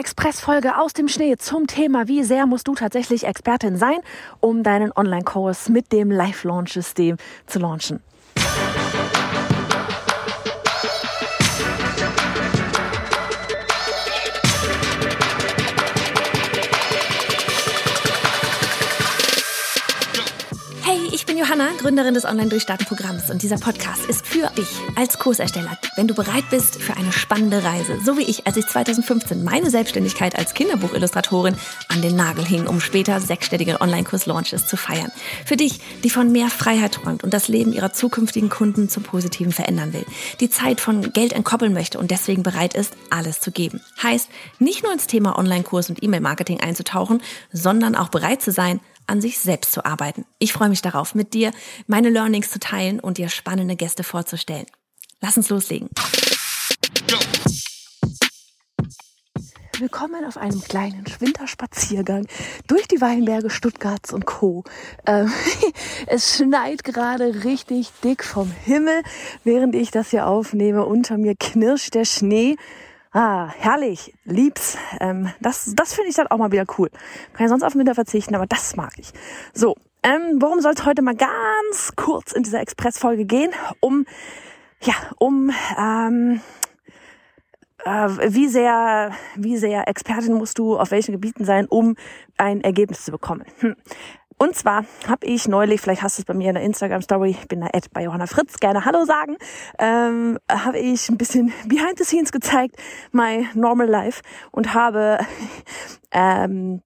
Expressfolge aus dem Schnee zum Thema, wie sehr musst du tatsächlich Expertin sein, um deinen Online-Kurs mit dem Live-Launch-System zu launchen. Johanna, Gründerin des Online-Durchstarten-Programms und dieser Podcast ist für dich als Kursersteller, wenn du bereit bist für eine spannende Reise, so wie ich, als ich 2015 meine Selbstständigkeit als Kinderbuchillustratorin an den Nagel hing, um später sechsstellige Online-Kurs-Launches zu feiern. Für dich, die von mehr Freiheit träumt und das Leben ihrer zukünftigen Kunden zum Positiven verändern will, die Zeit von Geld entkoppeln möchte und deswegen bereit ist, alles zu geben. Heißt, nicht nur ins Thema Online-Kurs und E-Mail-Marketing einzutauchen, sondern auch bereit zu sein, an sich selbst zu arbeiten. Ich freue mich darauf, mit dir meine Learnings zu teilen und dir spannende Gäste vorzustellen. Lass uns loslegen. Willkommen auf einem kleinen Winterspaziergang durch die Weinberge Stuttgarts und Co. Ähm, es schneit gerade richtig dick vom Himmel, während ich das hier aufnehme. Unter mir knirscht der Schnee. Ah, herrlich, lieb's. Ähm, das das finde ich dann auch mal wieder cool. Kann ja sonst auf den Winter verzichten, aber das mag ich. So, ähm, worum soll es heute mal ganz kurz in dieser Expressfolge gehen? Um, ja, um, ähm, äh, wie sehr, wie sehr Expertin musst du auf welchen Gebieten sein, um ein Ergebnis zu bekommen? Hm. Und zwar habe ich neulich, vielleicht hast du es bei mir in der Instagram-Story, ich bin da Ad bei Johanna Fritz, gerne Hallo sagen, ähm, habe ich ein bisschen behind the scenes gezeigt, my normal life und habe ähm,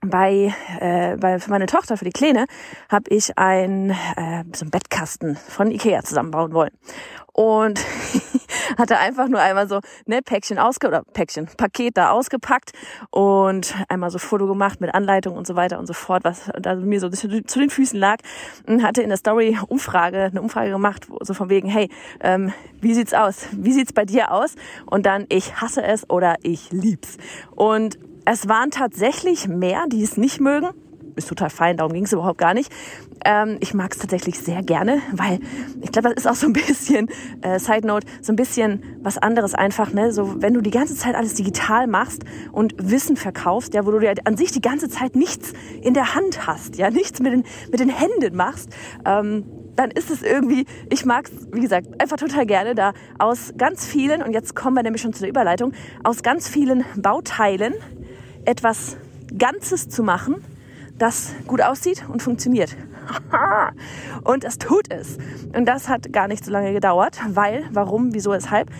bei, äh, bei für meine Tochter, für die Kleine, habe ich ein äh, so einen Bettkasten von Ikea zusammenbauen wollen. Und hatte einfach nur einmal so ne Päckchen ausge oder Päckchen, Paket da ausgepackt und einmal so Foto gemacht mit Anleitung und so weiter und so fort, was da mir so zu den Füßen lag. Und hatte in der Story Umfrage, eine Umfrage gemacht, so von wegen, hey, ähm, wie sieht's aus? Wie sieht's bei dir aus? Und dann, ich hasse es oder ich lieb's. Und es waren tatsächlich mehr, die es nicht mögen. Ist total fein, darum ging es überhaupt gar nicht. Ähm, ich mag es tatsächlich sehr gerne, weil ich glaube, das ist auch so ein bisschen, äh, Side Note, so ein bisschen was anderes einfach, ne? So, wenn du die ganze Zeit alles digital machst und Wissen verkaufst, ja, wo du ja an sich die ganze Zeit nichts in der Hand hast, ja, nichts mit den, mit den Händen machst, ähm, dann ist es irgendwie, ich mag es, wie gesagt, einfach total gerne, da aus ganz vielen, und jetzt kommen wir nämlich schon zu der Überleitung, aus ganz vielen Bauteilen etwas Ganzes zu machen, das gut aussieht und funktioniert. und das tut es. Und das hat gar nicht so lange gedauert, weil, warum, wieso, weshalb,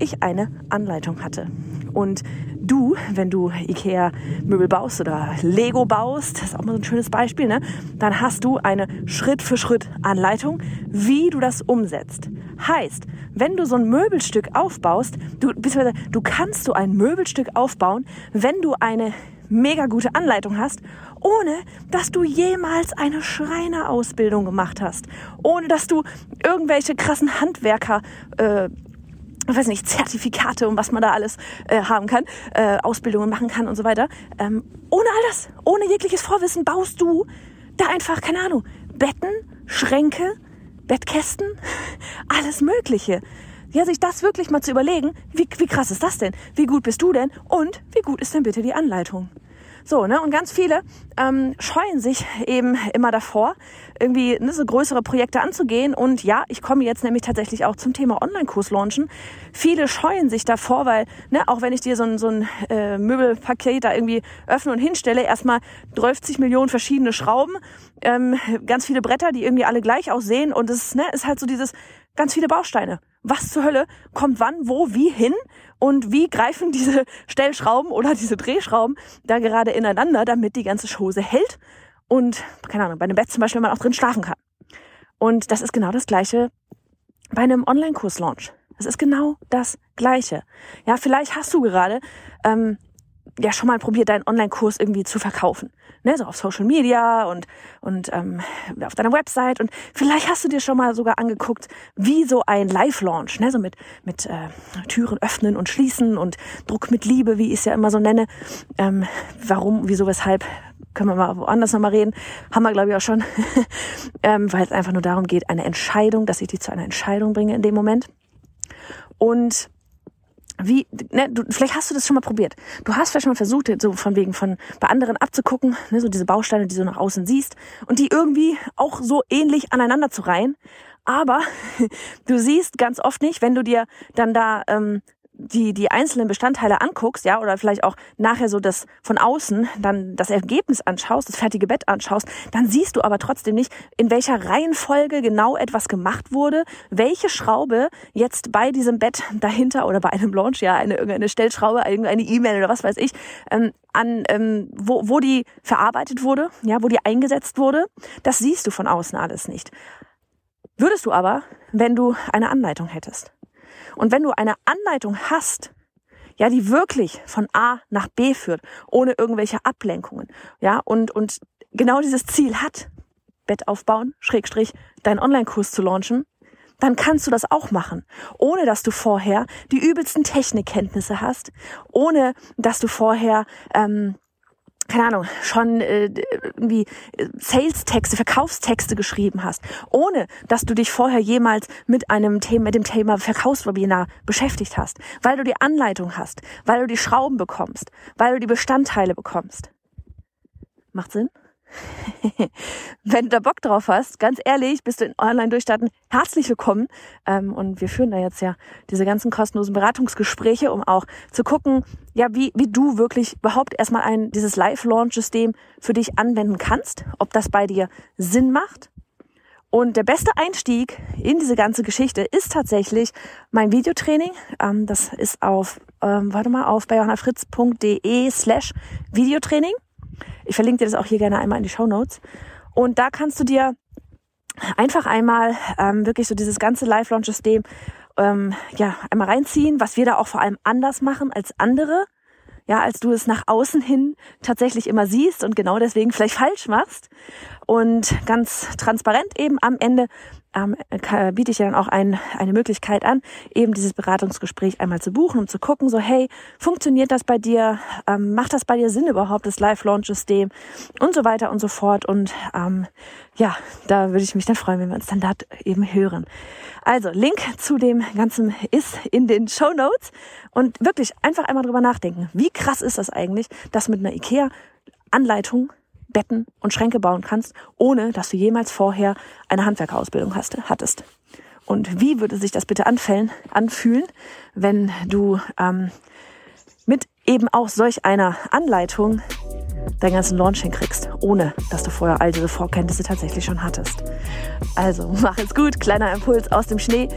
ich eine Anleitung hatte. Und du, wenn du Ikea Möbel baust oder Lego baust, das ist auch mal so ein schönes Beispiel, ne? Dann hast du eine Schritt für Schritt Anleitung, wie du das umsetzt. Heißt, wenn du so ein Möbelstück aufbaust, du, du kannst so ein Möbelstück aufbauen, wenn du eine mega gute Anleitung hast, ohne dass du jemals eine Schreinerausbildung gemacht hast, ohne dass du irgendwelche krassen Handwerker äh, weiß nicht, Zertifikate und was man da alles äh, haben kann, äh, Ausbildungen machen kann und so weiter. Ähm, ohne all das, ohne jegliches Vorwissen baust du da einfach, keine Ahnung, Betten, Schränke, Bettkästen, alles Mögliche. Ja, sich das wirklich mal zu überlegen, wie, wie krass ist das denn? Wie gut bist du denn? Und wie gut ist denn bitte die Anleitung? So, ne? Und ganz viele ähm, scheuen sich eben immer davor, irgendwie ne, so größere Projekte anzugehen. Und ja, ich komme jetzt nämlich tatsächlich auch zum Thema Online-Kurs launchen. Viele scheuen sich davor, weil, ne, auch wenn ich dir so ein, so ein äh, Möbelpaket da irgendwie öffne und hinstelle, erstmal 30 Millionen verschiedene Schrauben, ähm, ganz viele Bretter, die irgendwie alle gleich aussehen. Und es ne, ist halt so dieses ganz viele Bausteine. Was zur Hölle kommt wann, wo, wie hin? und wie greifen diese Stellschrauben oder diese Drehschrauben da gerade ineinander, damit die ganze Chose hält und, keine Ahnung, bei einem Bett zum Beispiel man auch drin schlafen kann. Und das ist genau das Gleiche bei einem Online-Kurs-Launch. Es ist genau das Gleiche. Ja, vielleicht hast du gerade ähm, ja schon mal probiert, deinen Online-Kurs irgendwie zu verkaufen. Ne, so auf Social Media und, und ähm, auf deiner Website. Und vielleicht hast du dir schon mal sogar angeguckt, wie so ein Live-Launch, ne, so mit, mit äh, Türen öffnen und schließen und Druck mit Liebe, wie ich es ja immer so nenne. Ähm, warum, wieso, weshalb, können wir mal woanders nochmal reden. Haben wir, glaube ich, auch schon. ähm, weil es einfach nur darum geht, eine Entscheidung, dass ich dich zu einer Entscheidung bringe in dem Moment. Und wie, ne, du, vielleicht hast du das schon mal probiert. Du hast vielleicht schon mal versucht, so von wegen von bei anderen abzugucken, ne, so diese Bausteine, die du nach außen siehst und die irgendwie auch so ähnlich aneinander zu reihen. Aber du siehst ganz oft nicht, wenn du dir dann da ähm, die, die einzelnen Bestandteile anguckst, ja, oder vielleicht auch nachher so das von außen dann das Ergebnis anschaust, das fertige Bett anschaust, dann siehst du aber trotzdem nicht, in welcher Reihenfolge genau etwas gemacht wurde, welche Schraube jetzt bei diesem Bett dahinter oder bei einem Launch, ja, eine, irgendeine Stellschraube, irgendeine E-Mail oder was weiß ich, ähm, an, ähm, wo, wo die verarbeitet wurde, ja, wo die eingesetzt wurde, das siehst du von außen alles nicht. Würdest du aber, wenn du eine Anleitung hättest. Und wenn du eine Anleitung hast, ja, die wirklich von A nach B führt, ohne irgendwelche Ablenkungen, ja, und, und genau dieses Ziel hat, Bett aufbauen, Schrägstrich, deinen Online-Kurs zu launchen, dann kannst du das auch machen, ohne dass du vorher die übelsten Technikkenntnisse hast, ohne dass du vorher ähm, keine Ahnung, schon äh, irgendwie äh, Sales-Texte, Verkaufstexte geschrieben hast, ohne dass du dich vorher jemals mit einem Thema, mit dem Thema Verkaufswebinar beschäftigt hast, weil du die Anleitung hast, weil du die Schrauben bekommst, weil du die Bestandteile bekommst. Macht Sinn? Wenn du da Bock drauf hast, ganz ehrlich, bist du in Online-Durchstarten herzlich willkommen. Ähm, und wir führen da jetzt ja diese ganzen kostenlosen Beratungsgespräche, um auch zu gucken, ja, wie, wie du wirklich überhaupt erstmal ein, dieses Live-Launch-System für dich anwenden kannst, ob das bei dir Sinn macht. Und der beste Einstieg in diese ganze Geschichte ist tatsächlich mein Videotraining. Ähm, das ist auf, ähm, warte mal, auf bei slash Videotraining. Ich verlinke dir das auch hier gerne einmal in die Show Notes. Und da kannst du dir einfach einmal ähm, wirklich so dieses ganze Live-Launch-System ähm, ja, einmal reinziehen, was wir da auch vor allem anders machen als andere. Ja, als du es nach außen hin tatsächlich immer siehst und genau deswegen vielleicht falsch machst. Und ganz transparent eben am Ende ähm, biete ich dir dann auch ein, eine Möglichkeit an, eben dieses Beratungsgespräch einmal zu buchen, um zu gucken, so hey, funktioniert das bei dir? Ähm, macht das bei dir Sinn überhaupt, das Live-Launch-System und so weiter und so fort. Und ähm, ja, da würde ich mich dann freuen, wenn wir uns dann da eben hören. Also, Link zu dem Ganzen ist in den Show Notes und wirklich einfach einmal drüber nachdenken. Wie krass ist das eigentlich, dass mit einer IKEA-Anleitung Betten und Schränke bauen kannst, ohne dass du jemals vorher eine Handwerkerausbildung hast, hattest. Und wie würde sich das bitte anfällen, anfühlen, wenn du ähm, mit eben auch solch einer Anleitung deinen ganzen Launch hinkriegst, ohne dass du vorher all diese Vorkenntnisse tatsächlich schon hattest. Also mach es gut, kleiner Impuls aus dem Schnee.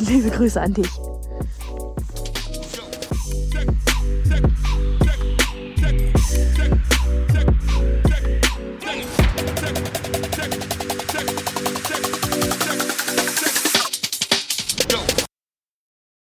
Liebe Grüße an dich.